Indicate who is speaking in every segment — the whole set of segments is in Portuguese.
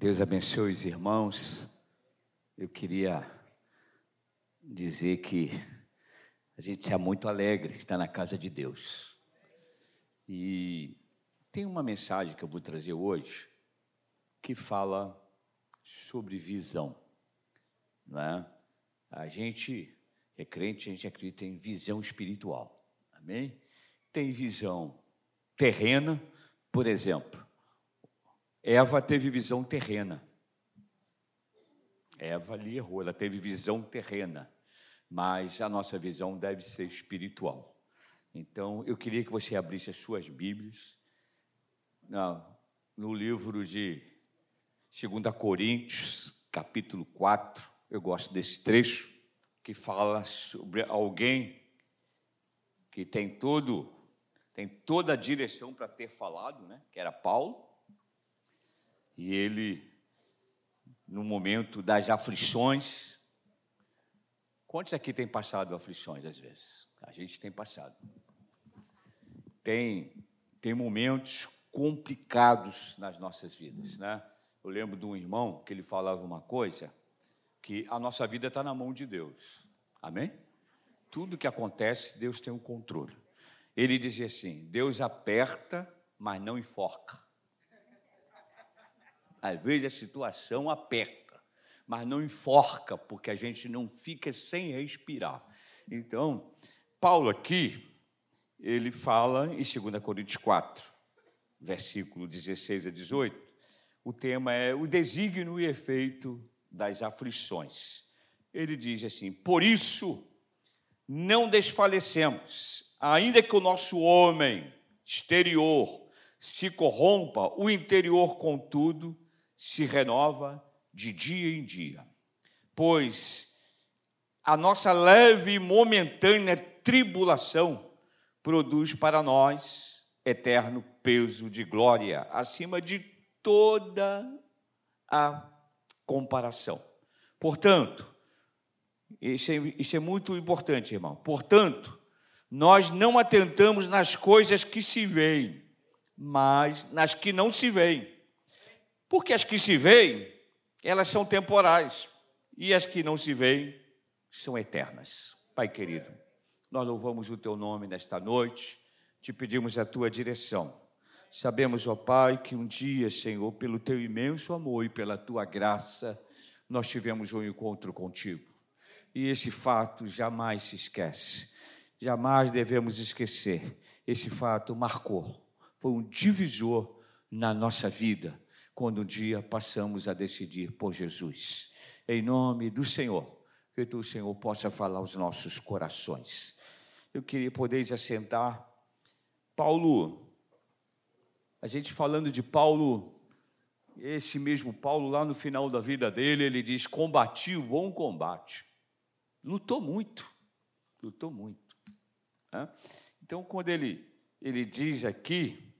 Speaker 1: Deus abençoe os irmãos. Eu queria dizer que a gente está muito alegre estar na casa de Deus. E tem uma mensagem que eu vou trazer hoje que fala sobre visão. Não é? A gente é crente, a gente acredita em visão espiritual. Amém? Tem visão terrena, por exemplo. Eva teve visão terrena. Eva ali errou, ela teve visão terrena, mas a nossa visão deve ser espiritual. Então, eu queria que você abrisse as suas Bíblias no livro de 2 Coríntios, capítulo 4. Eu gosto desse trecho que fala sobre alguém que tem todo tem toda a direção para ter falado, né? Que era Paulo. E ele no momento das aflições. Quantos aqui têm passado aflições às vezes? A gente tem passado. Tem, tem momentos complicados nas nossas vidas, né? Eu lembro de um irmão que ele falava uma coisa, que a nossa vida está na mão de Deus. Amém? Tudo que acontece, Deus tem o controle. Ele dizia assim: Deus aperta, mas não enforca. Às vezes a situação aperta, mas não enforca, porque a gente não fica sem respirar. Então, Paulo aqui, ele fala em 2 Coríntios 4, versículo 16 a 18, o tema é o desígnio e efeito das aflições. Ele diz assim: Por isso não desfalecemos, ainda que o nosso homem exterior se corrompa, o interior, contudo, se renova de dia em dia. Pois a nossa leve e momentânea tribulação produz para nós eterno peso de glória, acima de toda a comparação. Portanto, isso é, isso é muito importante, irmão. Portanto, nós não atentamos nas coisas que se veem, mas nas que não se veem porque as que se veem, elas são temporais, e as que não se veem são eternas. Pai querido, nós louvamos o teu nome nesta noite, te pedimos a tua direção. Sabemos, ó Pai, que um dia, Senhor, pelo teu imenso amor e pela tua graça, nós tivemos um encontro contigo. E esse fato jamais se esquece, jamais devemos esquecer. Esse fato marcou, foi um divisor na nossa vida quando um dia passamos a decidir por Jesus. Em nome do Senhor, que o Senhor possa falar aos nossos corações. Eu queria poder assentar. Paulo, a gente falando de Paulo, esse mesmo Paulo, lá no final da vida dele, ele diz: combati o bom combate. Lutou muito, lutou muito. Então, quando ele, ele diz aqui,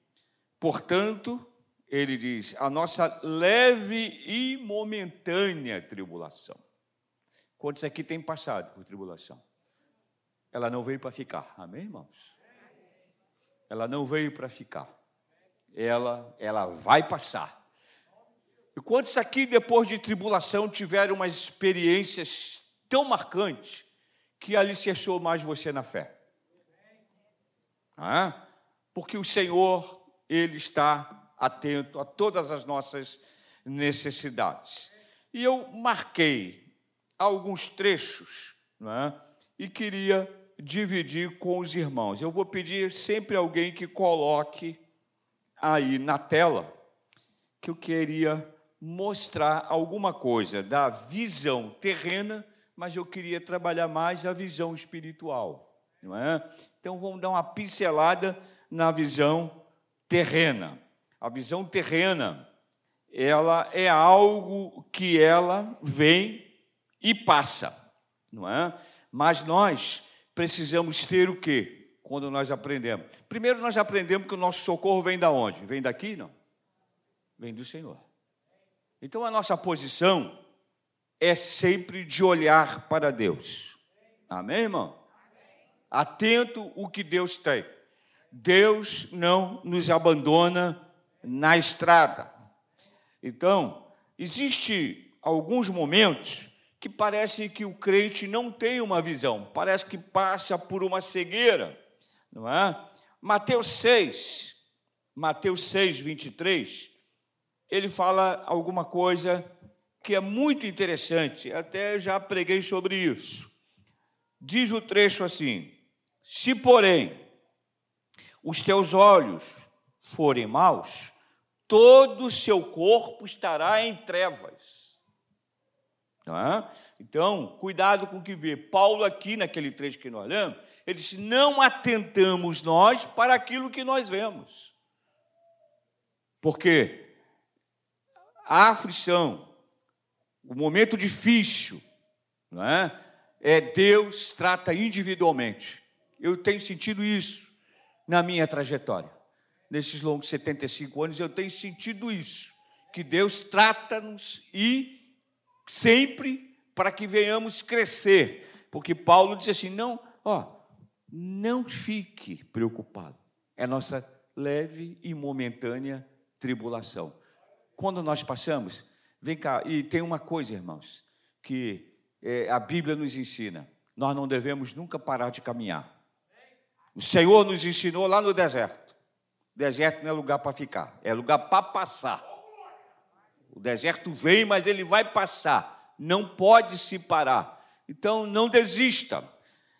Speaker 1: portanto, ele diz: a nossa leve e momentânea tribulação. Quantos aqui têm passado por tribulação? Ela não veio para ficar, amém, irmãos? Ela não veio para ficar. Ela, ela vai passar. E quantos aqui, depois de tribulação, tiveram umas experiências tão marcantes que alicerçou mais você na fé? Ah, porque o Senhor, Ele está atento a todas as nossas necessidades. E eu marquei alguns trechos é? e queria dividir com os irmãos. Eu vou pedir sempre alguém que coloque aí na tela que eu queria mostrar alguma coisa da visão terrena, mas eu queria trabalhar mais a visão espiritual, não é? Então vamos dar uma pincelada na visão terrena a visão terrena, ela é algo que ela vem e passa, não é? Mas nós precisamos ter o quê? Quando nós aprendemos. Primeiro nós aprendemos que o nosso socorro vem da onde? Vem daqui, não? Vem do Senhor. Então a nossa posição é sempre de olhar para Deus. Amém, irmão? Atento o que Deus tem. Deus não nos abandona na estrada. Então, existe alguns momentos que parece que o crente não tem uma visão, parece que passa por uma cegueira, não é? Mateus 6, Mateus 6, 23, ele fala alguma coisa que é muito interessante, até já preguei sobre isso. Diz o trecho assim: Se, porém, os teus olhos forem maus, todo o seu corpo estará em trevas. É? Então, cuidado com o que vê. Paulo, aqui naquele trecho que nós lemos, ele diz: não atentamos nós para aquilo que nós vemos. Porque a aflição, o momento difícil, não é? é Deus trata individualmente. Eu tenho sentido isso na minha trajetória. Nesses longos 75 anos, eu tenho sentido isso, que Deus trata-nos e sempre para que venhamos crescer. Porque Paulo diz assim: não, ó, não fique preocupado. É nossa leve e momentânea tribulação. Quando nós passamos, vem cá, e tem uma coisa, irmãos, que é, a Bíblia nos ensina: nós não devemos nunca parar de caminhar. O Senhor nos ensinou lá no deserto. Deserto não é lugar para ficar, é lugar para passar. O deserto vem, mas ele vai passar. Não pode se parar. Então não desista.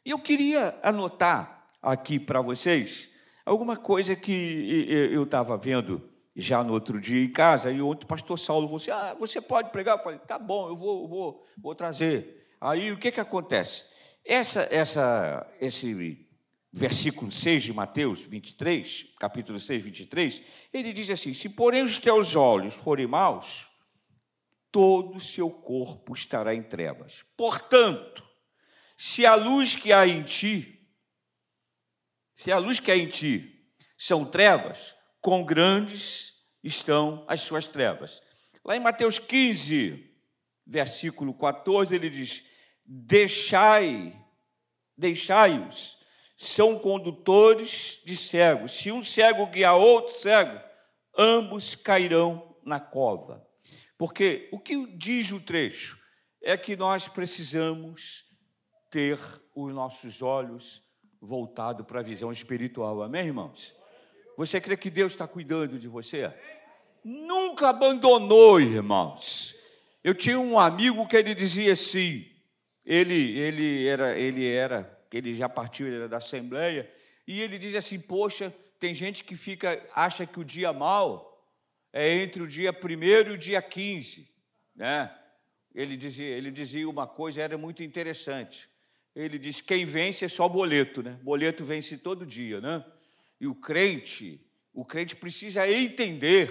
Speaker 1: E eu queria anotar aqui para vocês alguma coisa que eu estava vendo já no outro dia em casa, e ontem o pastor Saulo você, assim, ah, você pode pregar? Eu falei, tá bom, eu vou, vou, vou trazer. Aí o que, que acontece? Essa, essa, esse versículo 6 de Mateus 23, capítulo 6, 23, ele diz assim: Se porém os teus olhos forem maus, todo o seu corpo estará em trevas. Portanto, se a luz que há em ti, se a luz que há em ti são trevas, com grandes estão as suas trevas. Lá em Mateus 15, versículo 14, ele diz: Deixai, deixai-os, são condutores de cegos. Se um cego guiar outro cego, ambos cairão na cova. Porque o que diz o trecho é que nós precisamos ter os nossos olhos voltados para a visão espiritual. Amém, irmãos? Você crê que Deus está cuidando de você? Nunca abandonou, irmãos. Eu tinha um amigo que ele dizia assim, ele, ele era, ele era, ele já partiu, ele era da Assembleia, e ele dizia assim, poxa, tem gente que fica, acha que o dia mal é entre o dia 1 e o dia 15, né? Ele dizia, ele dizia uma coisa, era muito interessante. Ele diz: quem vence é só boleto, né? Boleto vence todo dia, né? E o crente, o crente precisa entender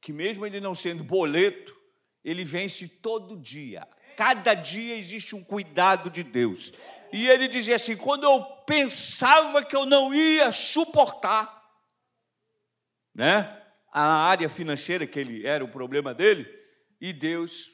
Speaker 1: que mesmo ele não sendo boleto, ele vence todo dia. Cada dia existe um cuidado de Deus. E ele dizia assim: quando eu pensava que eu não ia suportar, né? A área financeira que ele era o problema dele, e Deus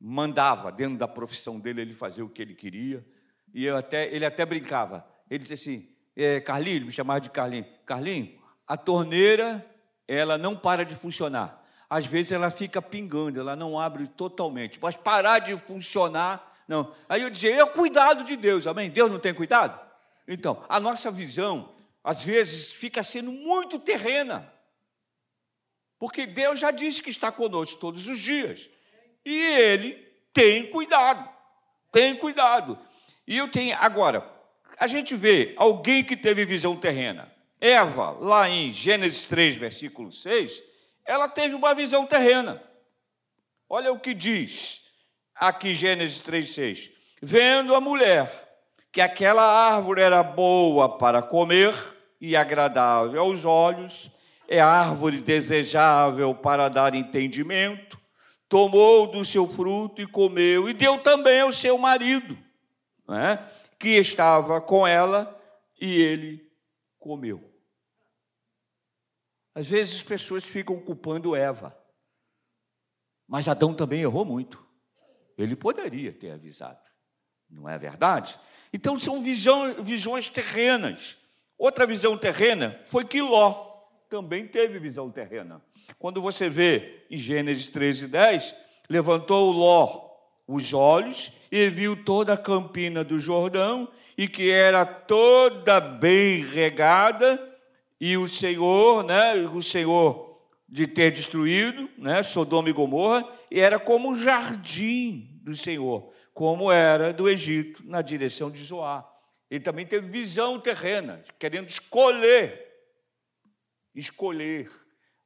Speaker 1: mandava dentro da profissão dele ele fazer o que ele queria. E eu até, ele até brincava. Ele disse assim: é, Carlinho, me chamava de Carlinho. Carlinho, a torneira ela não para de funcionar. Às vezes ela fica pingando, ela não abre totalmente. Mas parar de funcionar, não. Aí eu dizia, é o cuidado de Deus, amém? Deus não tem cuidado? Então, a nossa visão, às vezes, fica sendo muito terrena. Porque Deus já disse que está conosco todos os dias. E Ele tem cuidado. Tem cuidado. E eu tenho. Agora, a gente vê alguém que teve visão terrena. Eva, lá em Gênesis 3, versículo 6, ela teve uma visão terrena. Olha o que diz aqui Gênesis 3, 6. Vendo a mulher que aquela árvore era boa para comer e agradável aos olhos, é árvore desejável para dar entendimento, tomou do seu fruto e comeu, e deu também ao seu marido né, que estava com ela e ele comeu. Às vezes as pessoas ficam culpando Eva, mas Adão também errou muito. Ele poderia ter avisado, não é verdade? Então são visão, visões terrenas. Outra visão terrena foi que Ló também teve visão terrena. Quando você vê em Gênesis 13, 10, levantou Ló os olhos e viu toda a campina do Jordão e que era toda bem regada e o Senhor, né, o Senhor de ter destruído, né, Sodoma e Gomorra, e era como um jardim do Senhor, como era do Egito na direção de Zoar. Ele também teve visão terrena, querendo escolher, escolher.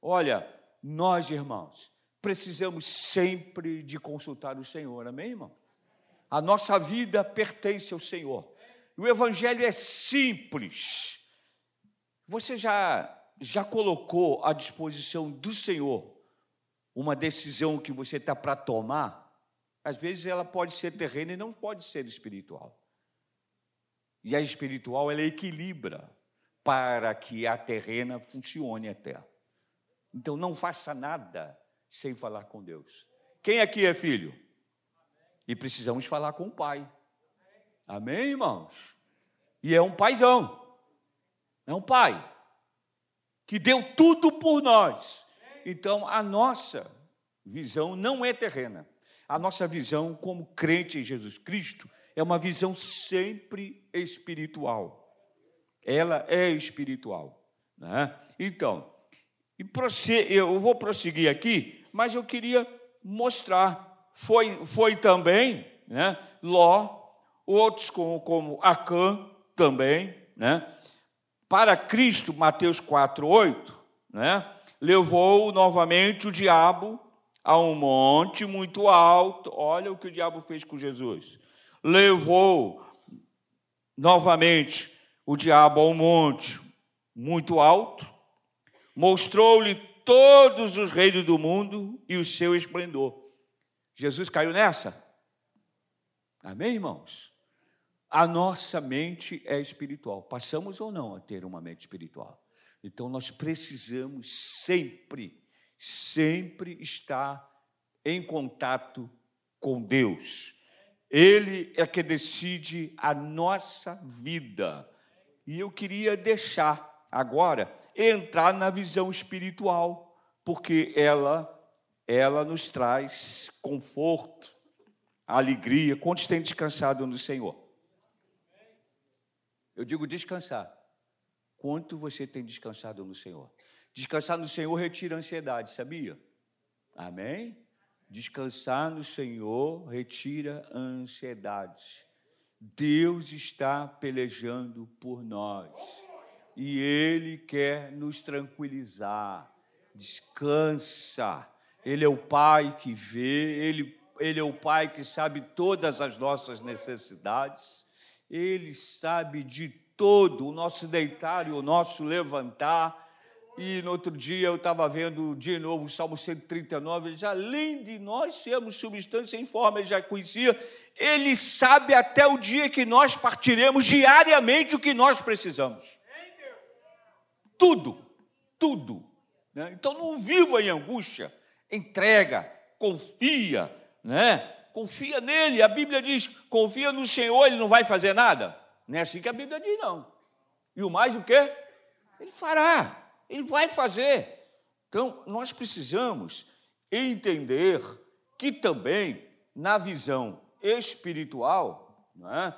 Speaker 1: Olha, nós, irmãos, precisamos sempre de consultar o Senhor, amém, irmão? A nossa vida pertence ao Senhor. O Evangelho é simples. Você já, já colocou à disposição do Senhor uma decisão que você está para tomar? Às vezes ela pode ser terrena e não pode ser espiritual. E a espiritual ela equilibra para que a terrena funcione até. Então não faça nada sem falar com Deus. Quem aqui é filho? E precisamos falar com o pai. Amém, irmãos? E é um paizão. É um pai que deu tudo por nós. Então, a nossa visão não é terrena. A nossa visão como crente em Jesus Cristo é uma visão sempre espiritual. Ela é espiritual. Né? Então, eu vou prosseguir aqui, mas eu queria mostrar. Foi, foi também né, Ló, outros como, como Acã também, né? Para Cristo, Mateus 4, 8, né? levou novamente o diabo a um monte muito alto. Olha o que o diabo fez com Jesus. Levou novamente o diabo a um monte muito alto, mostrou-lhe todos os reinos do mundo e o seu esplendor. Jesus caiu nessa? Amém, irmãos? A nossa mente é espiritual. Passamos ou não a ter uma mente espiritual? Então nós precisamos sempre, sempre estar em contato com Deus. Ele é que decide a nossa vida. E eu queria deixar agora entrar na visão espiritual, porque ela ela nos traz conforto, alegria. Quantos têm descansado no Senhor? Eu digo descansar. Quanto você tem descansado no Senhor? Descansar no Senhor retira a ansiedade, sabia? Amém? Descansar no Senhor retira ansiedade. Deus está pelejando por nós e Ele quer nos tranquilizar. Descansa. Ele é o Pai que vê, Ele, Ele é o Pai que sabe todas as nossas necessidades. Ele sabe de todo, o nosso deitar e o nosso levantar. E no outro dia eu estava vendo de novo o Salmo 139, ele diz, além de nós sermos substância em forma, ele já conhecia, ele sabe até o dia que nós partiremos diariamente o que nós precisamos. Tudo, tudo. Né? Então não viva em angústia, entrega, confia, né? Confia nele. A Bíblia diz: confia no Senhor, ele não vai fazer nada. Não é assim que a Bíblia diz, não. E o mais o quê? Ele fará, ele vai fazer. Então, nós precisamos entender que também, na visão espiritual, é?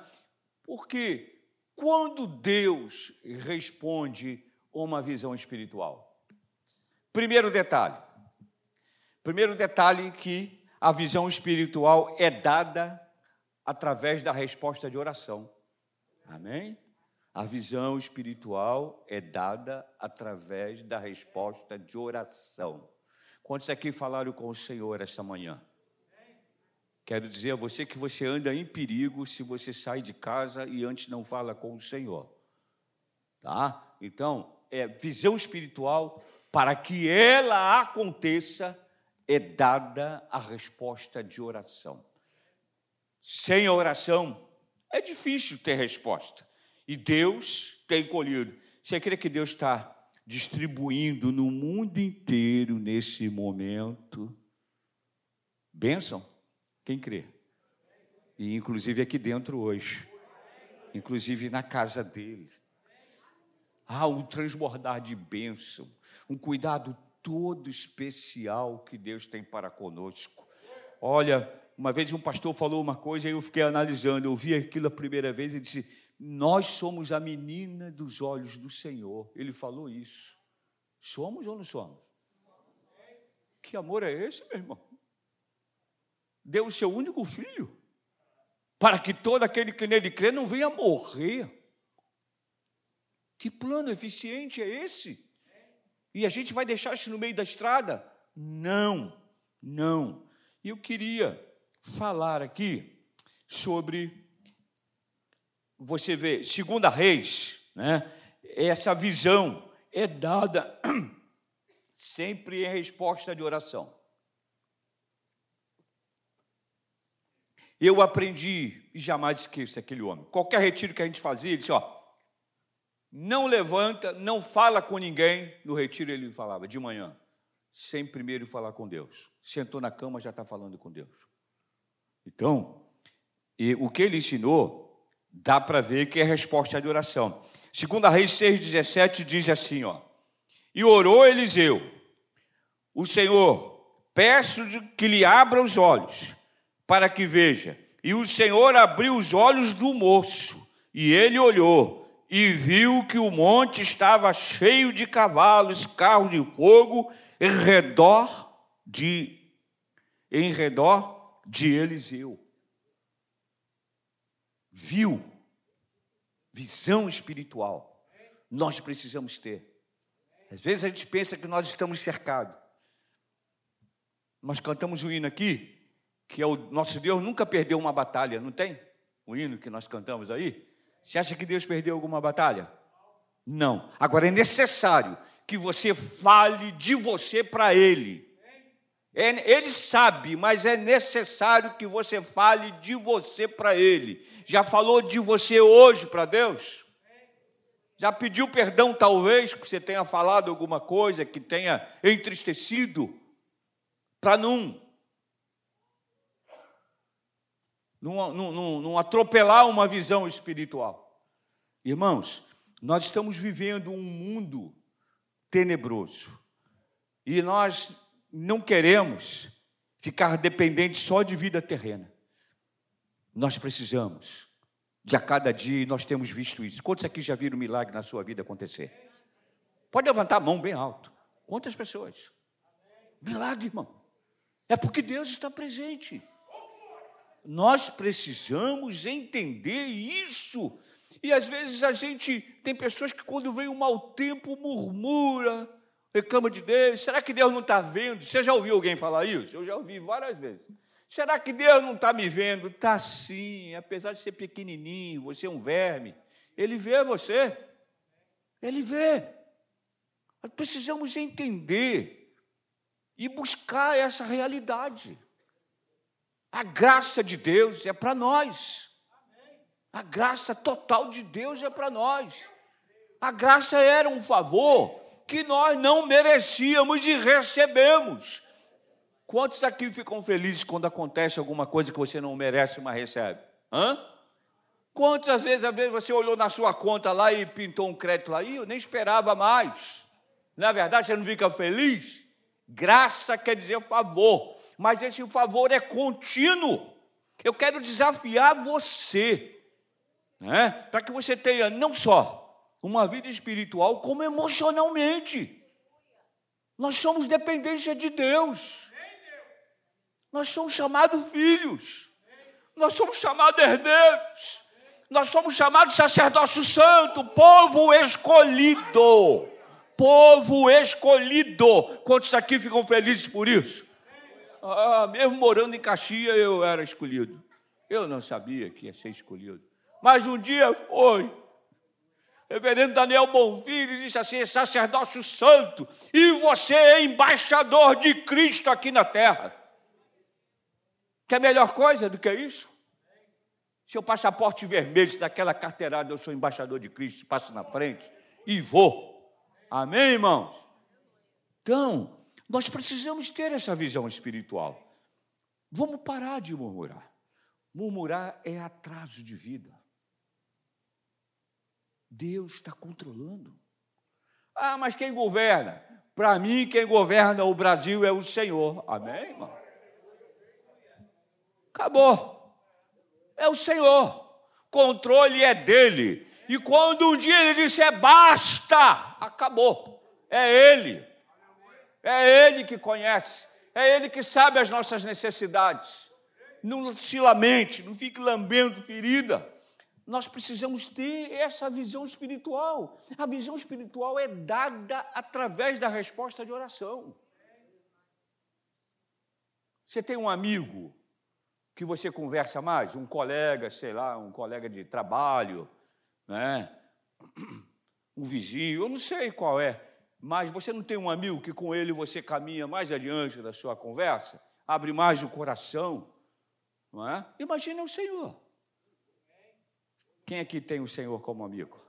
Speaker 1: porque quando Deus responde uma visão espiritual? Primeiro detalhe. Primeiro detalhe que a visão espiritual é dada através da resposta de oração. Amém? A visão espiritual é dada através da resposta de oração. Quantos aqui falaram com o Senhor esta manhã? Quero dizer a você que você anda em perigo se você sai de casa e antes não fala com o Senhor. Tá? Então, é visão espiritual para que ela aconteça é dada a resposta de oração. Sem a oração, é difícil ter resposta. E Deus tem colhido. Você crê que Deus está distribuindo no mundo inteiro nesse momento? Bênção? Quem crê? E inclusive aqui dentro hoje. Inclusive na casa dele. Há um transbordar de bênção, um cuidado todo especial que Deus tem para conosco. Olha, uma vez um pastor falou uma coisa e eu fiquei analisando, eu vi aquilo a primeira vez e disse: Nós somos a menina dos olhos do Senhor. Ele falou isso. Somos ou não somos? Que amor é esse, meu irmão? Deu o seu único filho para que todo aquele que nele crê não venha morrer. Que plano eficiente é esse? E a gente vai deixar isso no meio da estrada? Não, não. E eu queria falar aqui sobre, você vê, segunda Reis, né? Essa visão é dada sempre em resposta de oração. Eu aprendi e jamais esqueço aquele homem. Qualquer retiro que a gente fazia, ele disse: ó, não levanta, não fala com ninguém. No retiro ele falava de manhã, sem primeiro falar com Deus. Sentou na cama, já está falando com Deus. Então, e o que ele ensinou, dá para ver que é resposta de oração. Segunda Reis 6,17 diz assim, ó. E orou Eliseu, o Senhor, peço que lhe abra os olhos, para que veja. E o Senhor abriu os olhos do moço, e ele olhou, e viu que o monte estava cheio de cavalos, carros de fogo, em redor de, em redor de Eliseu. Viu, visão espiritual, nós precisamos ter. Às vezes a gente pensa que nós estamos cercados. Nós cantamos um hino aqui, que é o nosso Deus nunca perdeu uma batalha, não tem? O hino que nós cantamos aí. Você acha que Deus perdeu alguma batalha? Não. Agora é necessário que você fale de você para Ele. É, ele sabe, mas é necessário que você fale de você para Ele. Já falou de você hoje para Deus? Já pediu perdão, talvez, que você tenha falado alguma coisa que tenha entristecido? Para não, não, atropelar uma visão espiritual. Irmãos, nós estamos vivendo um mundo tenebroso. E nós não queremos ficar dependentes só de vida terrena. Nós precisamos de a cada dia, e nós temos visto isso. Quantos aqui já viram milagre na sua vida acontecer? Pode levantar a mão bem alto. Quantas pessoas? Milagre, irmão. É porque Deus está presente. Nós precisamos entender isso. E às vezes a gente tem pessoas que, quando vem um mau tempo, murmura, reclama de Deus. Será que Deus não está vendo? Você já ouviu alguém falar isso? Eu já ouvi várias vezes. Será que Deus não está me vendo? Está sim, apesar de ser pequenininho, você é um verme. Ele vê você. Ele vê. Nós precisamos entender e buscar essa realidade. A graça de Deus é para nós. A graça total de Deus é para nós. A graça era um favor que nós não merecíamos e recebemos. Quantos aqui ficam felizes quando acontece alguma coisa que você não merece, mas recebe? Hã? Quantas vezes, às vezes, você olhou na sua conta lá e pintou um crédito lá, e eu nem esperava mais. Na verdade, você não fica feliz? Graça quer dizer favor, mas esse favor é contínuo. Eu quero desafiar você, né? para que você tenha não só uma vida espiritual, como emocionalmente. Nós somos dependência de Deus. Nós somos chamados filhos. Nós somos chamados herdeiros. Nós somos chamados sacerdócio santo, povo escolhido. Povo escolhido. Quantos aqui ficam felizes por isso? Ah, mesmo morando em Caxias, eu era escolhido. Eu não sabia que ia ser escolhido. Mas um dia foi. Reverendo Daniel Bonfilho disse assim: sacerdócio santo, e você é embaixador de Cristo aqui na terra. Quer melhor coisa do que isso? Seu passaporte vermelho, se daquela carteirada eu sou embaixador de Cristo, passo na frente e vou. Amém, irmãos? Então, nós precisamos ter essa visão espiritual. Vamos parar de murmurar. Murmurar é atraso de vida. Deus está controlando. Ah, mas quem governa? Para mim, quem governa o Brasil é o Senhor. Amém, irmão? Acabou. É o Senhor. Controle é dele. E quando um dia ele disser basta, acabou. É ele. É ele que conhece. É ele que sabe as nossas necessidades. Não se lamente, não fique lambendo ferida. Nós precisamos ter essa visão espiritual. A visão espiritual é dada através da resposta de oração. Você tem um amigo que você conversa mais, um colega, sei lá, um colega de trabalho, né? um vizinho, eu não sei qual é, mas você não tem um amigo que com ele você caminha mais adiante da sua conversa, abre mais o coração, não é? Imagina o Senhor. Quem aqui tem o Senhor como amigo?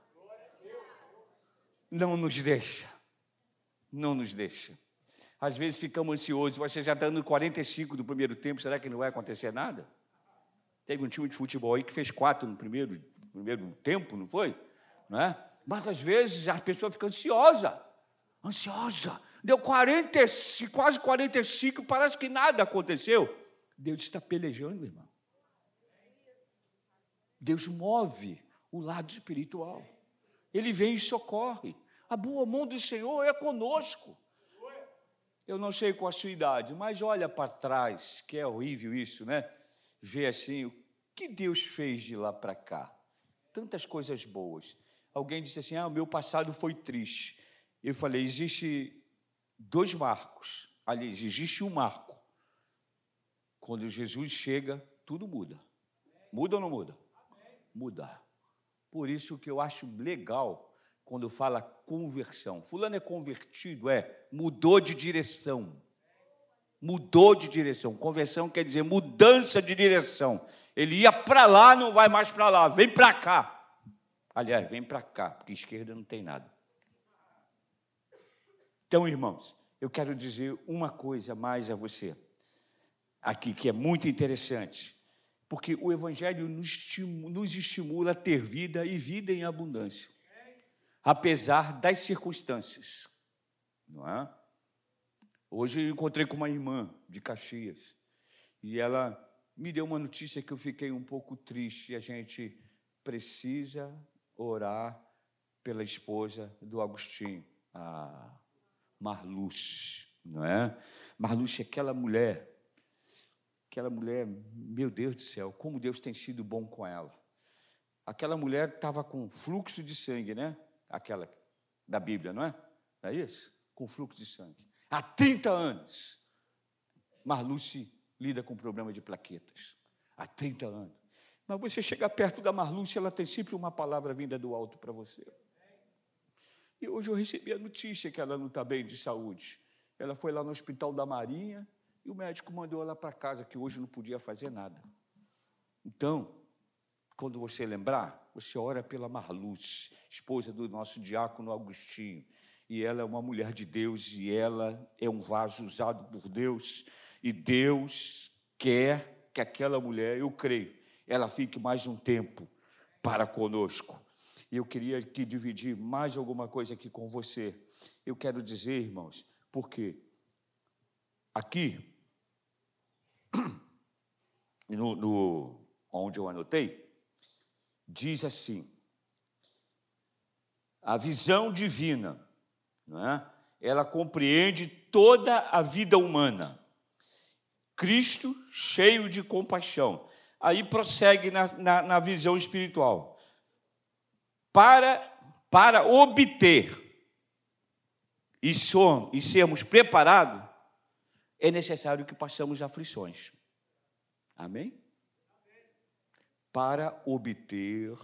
Speaker 1: Não nos deixa. Não nos deixa. Às vezes ficamos ansiosos. Você já está dando 45 do primeiro tempo, será que não vai acontecer nada? Teve um time de futebol aí que fez quatro no primeiro, primeiro tempo, não foi? Não é? Mas às vezes a pessoa fica ansiosa. Ansiosa. Deu 40, quase 45, parece que nada aconteceu. Deus está pelejando, irmão. Deus move o lado espiritual. Ele vem e socorre. A boa mão do Senhor é conosco. Eu não sei qual a sua idade, mas olha para trás, que é horrível isso, né? Ver assim, o que Deus fez de lá para cá? Tantas coisas boas. Alguém disse assim: ah, o meu passado foi triste. Eu falei: existe dois marcos. Aliás, existe um marco. Quando Jesus chega, tudo muda. Muda ou não muda? mudar. Por isso que eu acho legal quando fala conversão. Fulano é convertido, é, mudou de direção. Mudou de direção. Conversão quer dizer mudança de direção. Ele ia para lá, não vai mais para lá, vem para cá. Aliás, vem para cá, porque esquerda não tem nada. Então, irmãos, eu quero dizer uma coisa mais a você, aqui que é muito interessante porque o Evangelho nos estimula a ter vida e vida em abundância, apesar das circunstâncias, não é? Hoje eu encontrei com uma irmã de Caxias e ela me deu uma notícia que eu fiquei um pouco triste. A gente precisa orar pela esposa do Agostinho, a Marluce, não é? Marluce é aquela mulher Aquela mulher, meu Deus do céu, como Deus tem sido bom com ela. Aquela mulher estava com fluxo de sangue, né? Aquela da Bíblia, não é? Não é isso? Com fluxo de sangue. Há 30 anos. Marluce lida com problema de plaquetas. Há 30 anos. Mas você chega perto da Marluce, ela tem sempre uma palavra vinda do alto para você. E hoje eu recebi a notícia que ela não está bem de saúde. Ela foi lá no Hospital da Marinha, e o médico mandou ela para casa, que hoje não podia fazer nada. Então, quando você lembrar, você ora pela Marluz, esposa do nosso diácono Agostinho. E ela é uma mulher de Deus e ela é um vaso usado por Deus. E Deus quer que aquela mulher, eu creio, ela fique mais um tempo para conosco. Eu queria aqui dividir mais alguma coisa aqui com você. Eu quero dizer, irmãos, porque aqui no, no, onde eu anotei, diz assim: a visão divina, não é? ela compreende toda a vida humana. Cristo cheio de compaixão. Aí prossegue na, na, na visão espiritual. Para, para obter e, som, e sermos preparados, é necessário que passemos aflições. Amém? Para obter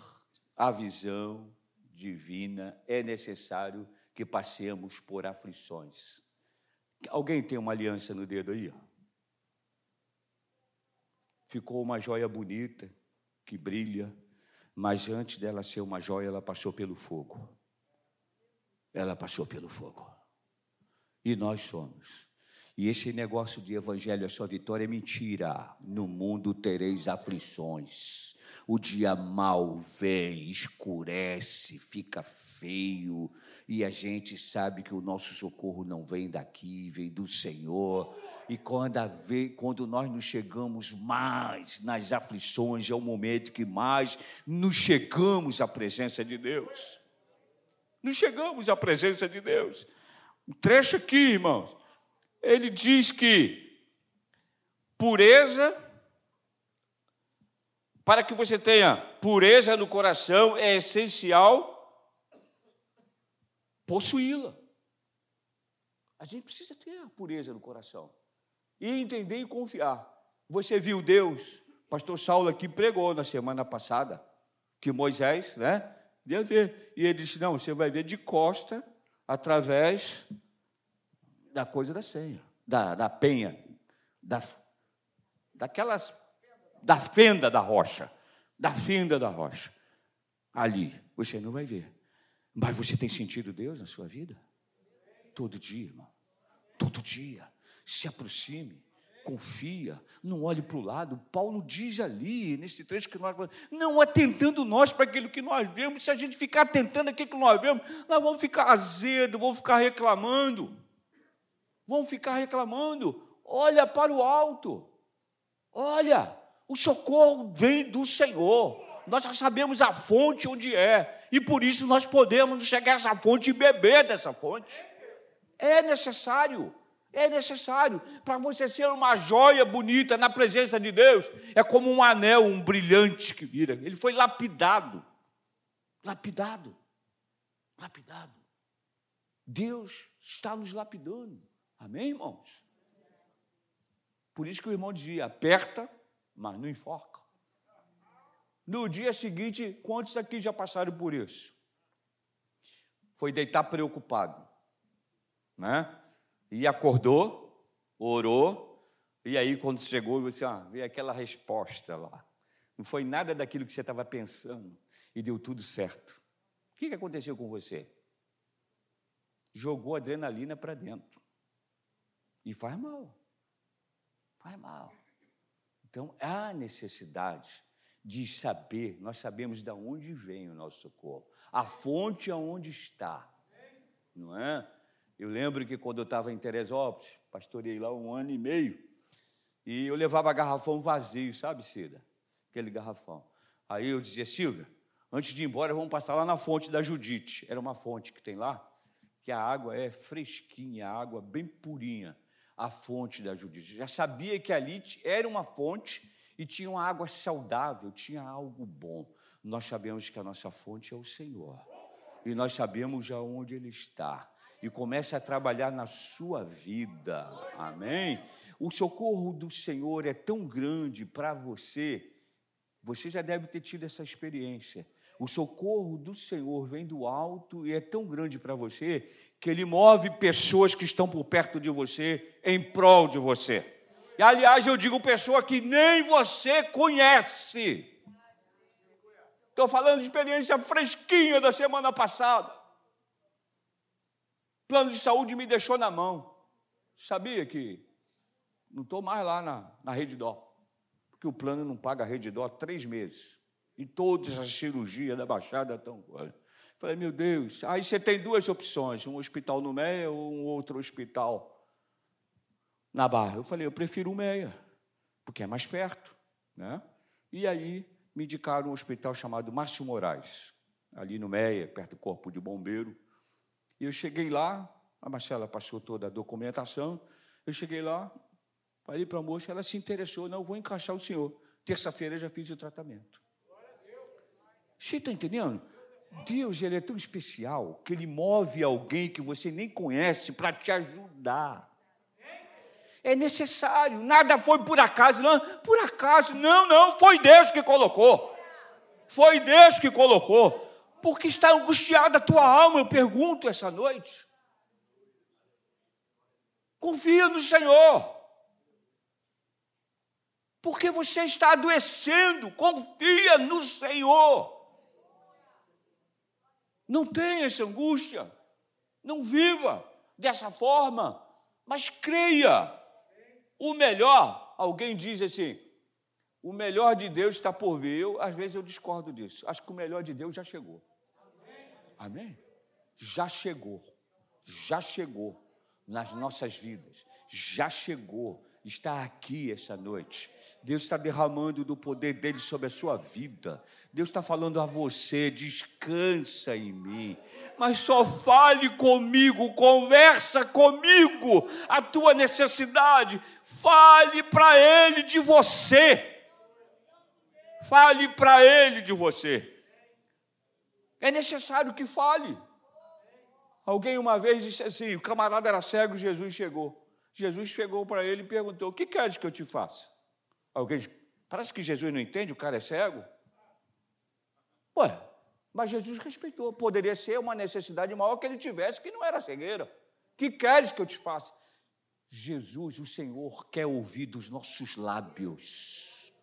Speaker 1: a visão divina, é necessário que passemos por aflições. Alguém tem uma aliança no dedo aí? Ficou uma joia bonita, que brilha, mas antes dela ser uma joia, ela passou pelo fogo. Ela passou pelo fogo. E nós somos E esse negócio de evangelho é sua vitória é mentira. No mundo tereis aflições. O dia mal vem, escurece, fica feio, e a gente sabe que o nosso socorro não vem daqui, vem do Senhor. E quando, vez, quando nós nos chegamos mais nas aflições, é o momento que mais nos chegamos à presença de Deus. Nos chegamos à presença de Deus. Um trecho aqui, irmãos, ele diz que pureza para que você tenha pureza no coração, é essencial possuí-la. A gente precisa ter a pureza no coração. E entender e confiar. Você viu Deus, pastor Saulo aqui pregou na semana passada, que Moisés, né, ia ver. E ele disse: Não, você vai ver de costa, através da coisa da senha, da, da penha, da, daquelas da fenda da rocha, da fenda da rocha. Ali você não vai ver. Mas você tem sentido Deus na sua vida? Todo dia, irmão. Todo dia. Se aproxime, confia, não olhe para o lado. Paulo diz ali, nesse trecho que nós falamos, não atentando nós para aquilo que nós vemos. Se a gente ficar atentando aquilo que nós vemos, nós vamos ficar azedo, vamos ficar reclamando. Vamos ficar reclamando. Olha para o alto. Olha, o socorro vem do Senhor. Nós já sabemos a fonte onde é. E por isso nós podemos chegar a essa fonte e beber dessa fonte. É necessário. É necessário para você ser uma joia bonita na presença de Deus. É como um anel, um brilhante que vira. Ele foi lapidado. Lapidado. Lapidado. Deus está nos lapidando. Amém, irmãos? Por isso que o irmão dizia: aperta mas não enforca. No dia seguinte, quantos aqui já passaram por isso? Foi deitar preocupado, né? E acordou, orou, e aí quando chegou, você ah, veio aquela resposta lá. Não foi nada daquilo que você estava pensando e deu tudo certo. O que aconteceu com você? Jogou adrenalina para dentro. E faz mal. Faz mal. Então, há necessidade de saber, nós sabemos de onde vem o nosso socorro, a fonte aonde está, não é? Eu lembro que quando eu estava em Teresópolis, pastoreei lá um ano e meio, e eu levava garrafão vazio, sabe, Cida? Aquele garrafão. Aí eu dizia, Silvia, antes de ir embora, vamos passar lá na fonte da Judite. Era uma fonte que tem lá, que a água é fresquinha, a água bem purinha a fonte da Judite. Já sabia que ali era uma fonte e tinha uma água saudável, tinha algo bom. Nós sabemos que a nossa fonte é o Senhor. E nós sabemos já onde Ele está. E começa a trabalhar na sua vida. Amém? O socorro do Senhor é tão grande para você. Você já deve ter tido essa experiência. O socorro do Senhor vem do alto e é tão grande para você que ele move pessoas que estão por perto de você em prol de você. E aliás, eu digo pessoa que nem você conhece. Estou falando de experiência fresquinha da semana passada. Plano de saúde me deixou na mão. Sabia que não estou mais lá na, na rede dó, porque o plano não paga a rede dó há três meses. E todas as cirurgias da Baixada estão. Falei, meu Deus, aí você tem duas opções, um hospital no Meia ou um outro hospital na Barra. Eu falei, eu prefiro o Meia, porque é mais perto. Né? E aí me indicaram um hospital chamado Márcio Moraes, ali no Meia, perto do Corpo de Bombeiro. E eu cheguei lá, a Marcela passou toda a documentação, eu cheguei lá, falei para a moça, ela se interessou, não, vou encaixar o senhor. Terça-feira já fiz o tratamento. Você está entendendo? Deus ele é tão especial que ele move alguém que você nem conhece para te ajudar. É necessário, nada foi por acaso, não, por acaso, não, não, foi Deus que colocou. Foi Deus que colocou. Porque está angustiada a tua alma, eu pergunto essa noite. Confia no Senhor. Porque você está adoecendo, confia no Senhor. Não tenha essa angústia. Não viva dessa forma. Mas creia. O melhor, alguém diz assim, o melhor de Deus está por vir. Eu, às vezes eu discordo disso. Acho que o melhor de Deus já chegou. Amém? Já chegou. Já chegou nas nossas vidas. Já chegou está aqui essa noite. Deus está derramando do poder dele sobre a sua vida. Deus está falando a você: descansa em mim, mas só fale comigo, conversa comigo a tua necessidade. Fale para ele de você. Fale para ele de você. É necessário que fale. Alguém uma vez disse assim: o camarada era cego, Jesus chegou. Jesus chegou para ele e perguntou: O que queres que eu te faça? Alguém diz, parece que Jesus não entende, o cara é cego. Ué, mas Jesus respeitou. Poderia ser uma necessidade maior que ele tivesse, que não era cegueira. O que queres que eu te faça? Jesus, o Senhor, quer ouvir dos nossos lábios,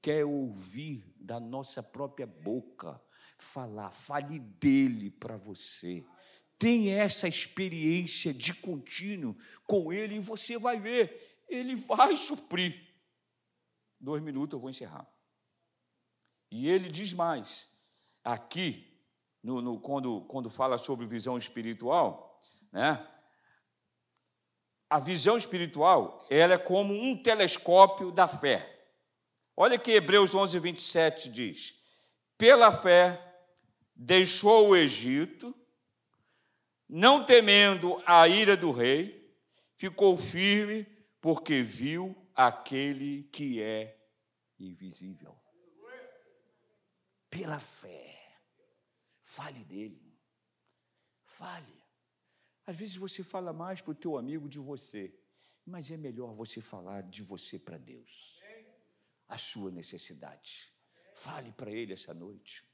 Speaker 1: quer ouvir da nossa própria boca falar, fale dele para você tenha essa experiência de contínuo com Ele e você vai ver, Ele vai suprir. Dois minutos eu vou encerrar. E ele diz mais, aqui, no, no, quando, quando fala sobre visão espiritual, né? A visão espiritual, ela é como um telescópio da fé. Olha que Hebreus 11, 27 diz: Pela fé deixou o Egito, não temendo a ira do rei, ficou firme, porque viu aquele que é invisível. Pela fé. Fale dele. Fale. Às vezes você fala mais para o teu amigo de você, mas é melhor você falar de você para Deus. A sua necessidade. Fale para ele essa noite.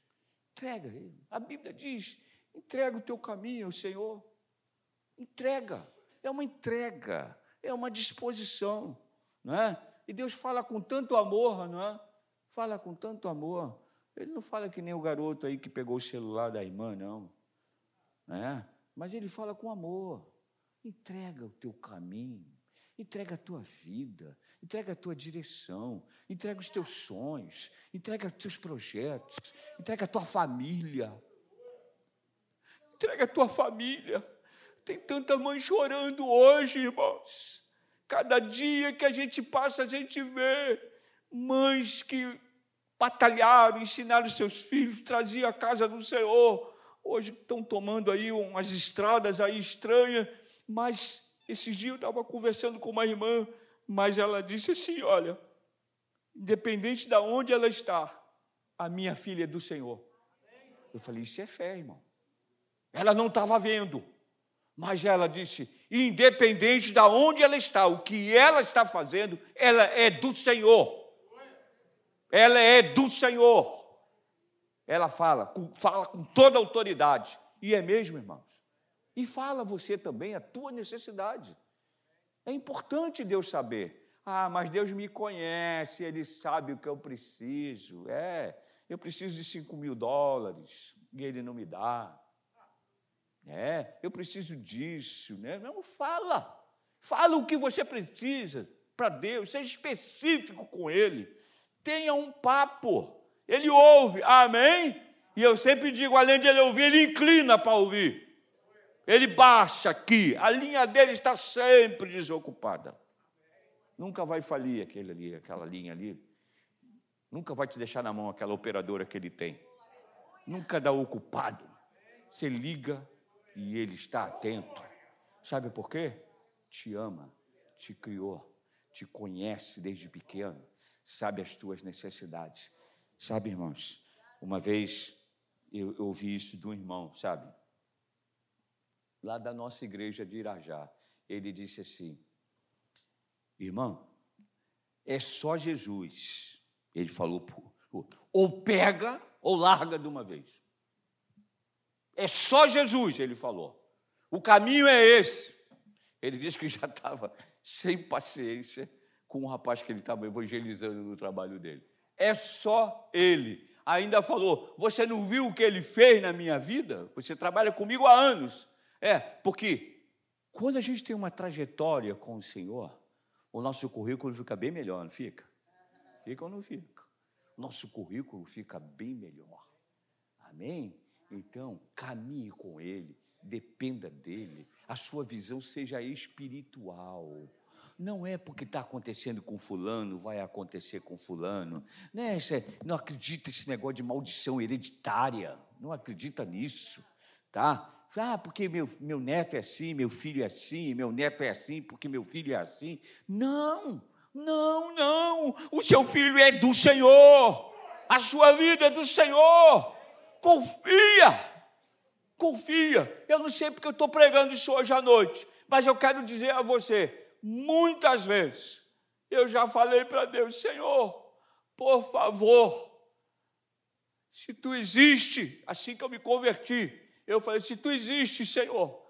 Speaker 1: Entrega ele. A Bíblia diz Entrega o teu caminho ao Senhor. Entrega. É uma entrega, é uma disposição, não é? E Deus fala com tanto amor, não é? Fala com tanto amor. Ele não fala que nem o garoto aí que pegou o celular da irmã, não. É? Mas ele fala com amor. Entrega o teu caminho, entrega a tua vida, entrega a tua direção, entrega os teus sonhos, entrega os teus projetos, entrega a tua família. Entrega a tua família. Tem tanta mãe chorando hoje, irmãos. Cada dia que a gente passa, a gente vê mães que batalharam, ensinaram seus filhos, traziam a casa do Senhor. Hoje estão tomando aí umas estradas aí estranhas, mas esses dias eu estava conversando com uma irmã, mas ela disse assim: olha, independente de onde ela está, a minha filha é do Senhor. Eu falei, isso é fé, irmão. Ela não estava vendo, mas ela disse: independente de onde ela está, o que ela está fazendo, ela é do Senhor. Ela é do Senhor. Ela fala, fala com toda autoridade. E é mesmo, irmãos. E fala você também a tua necessidade. É importante Deus saber. Ah, mas Deus me conhece, Ele sabe o que eu preciso. É, eu preciso de 5 mil dólares e Ele não me dá. É, eu preciso disso, né? Não, fala. Fala o que você precisa para Deus, seja específico com Ele. Tenha um papo. Ele ouve, amém? E eu sempre digo, além de ele ouvir, ele inclina para ouvir. Ele baixa aqui, a linha dele está sempre desocupada. Nunca vai falir aquele ali, aquela linha ali. Nunca vai te deixar na mão aquela operadora que ele tem. Nunca dá ocupado. Você liga, e Ele está atento. Sabe por quê? Te ama, te criou, te conhece desde pequeno, sabe as tuas necessidades. Sabe, irmãos, uma vez eu, ouvi isso de um irmão, sabe? Lá da nossa igreja de Irajá. Ele disse assim: Irmão, é só Jesus. Ele falou, ou pega ou larga de uma vez. É só Jesus, ele falou. O caminho é esse. Ele disse que já estava sem paciência com o rapaz que ele estava evangelizando no trabalho dele. É só ele. Ainda falou: Você não viu o que ele fez na minha vida? Você trabalha comigo há anos. É, porque Quando a gente tem uma trajetória com o Senhor, o nosso currículo fica bem melhor, não fica? Fica ou não fica? Nosso currículo fica bem melhor. Amém? Então, caminhe com Ele, dependa dele, a sua visão seja espiritual. Não é porque está acontecendo com fulano, vai acontecer com fulano. Né? Não acredita nesse negócio de maldição hereditária. Não acredita nisso, tá? Ah, porque meu, meu neto é assim, meu filho é assim, meu neto é assim, porque meu filho é assim. Não, não, não. O seu filho é do Senhor. A sua vida é do Senhor. Confia. Confia. Eu não sei porque eu estou pregando isso hoje à noite, mas eu quero dizer a você: muitas vezes eu já falei para Deus, Senhor, por favor, se tu existe, assim que eu me converti, eu falei: se tu existe, Senhor,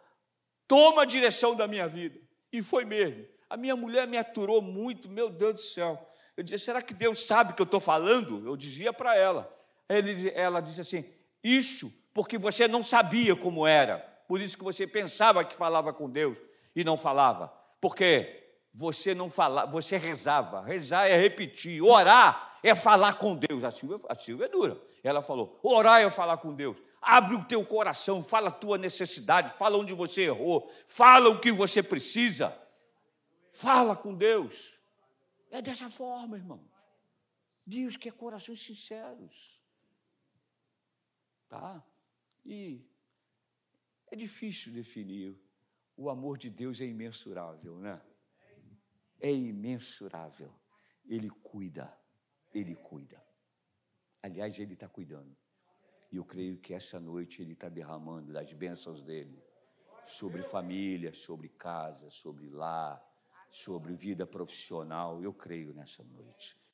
Speaker 1: toma a direção da minha vida. E foi mesmo. A minha mulher me aturou muito, meu Deus do céu. Eu dizia: será que Deus sabe que eu estou falando? Eu dizia para ela. Ele, ela disse assim: isso porque você não sabia como era. Por isso que você pensava que falava com Deus e não falava. Porque você não falava, você rezava. Rezar é repetir, orar é falar com Deus. A Silvia, a Silvia é dura. Ela falou: orar é falar com Deus. Abre o teu coração, fala a tua necessidade, fala onde você errou, fala o que você precisa. Fala com Deus. É dessa forma, irmãos. Deus quer corações sinceros. Tá? E é difícil definir. O amor de Deus é imensurável, né? É imensurável. Ele cuida, ele cuida. Aliás, ele está cuidando. E eu creio que essa noite Ele está derramando das bênçãos dele sobre família, sobre casa, sobre lar, sobre vida profissional. Eu creio nessa noite.